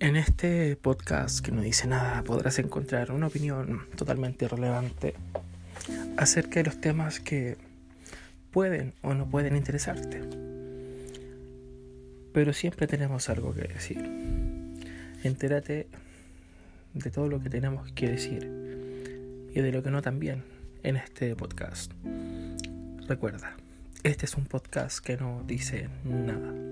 En este podcast que no dice nada podrás encontrar una opinión totalmente irrelevante acerca de los temas que pueden o no pueden interesarte. Pero siempre tenemos algo que decir. Entérate de todo lo que tenemos que decir y de lo que no también en este podcast. Recuerda, este es un podcast que no dice nada.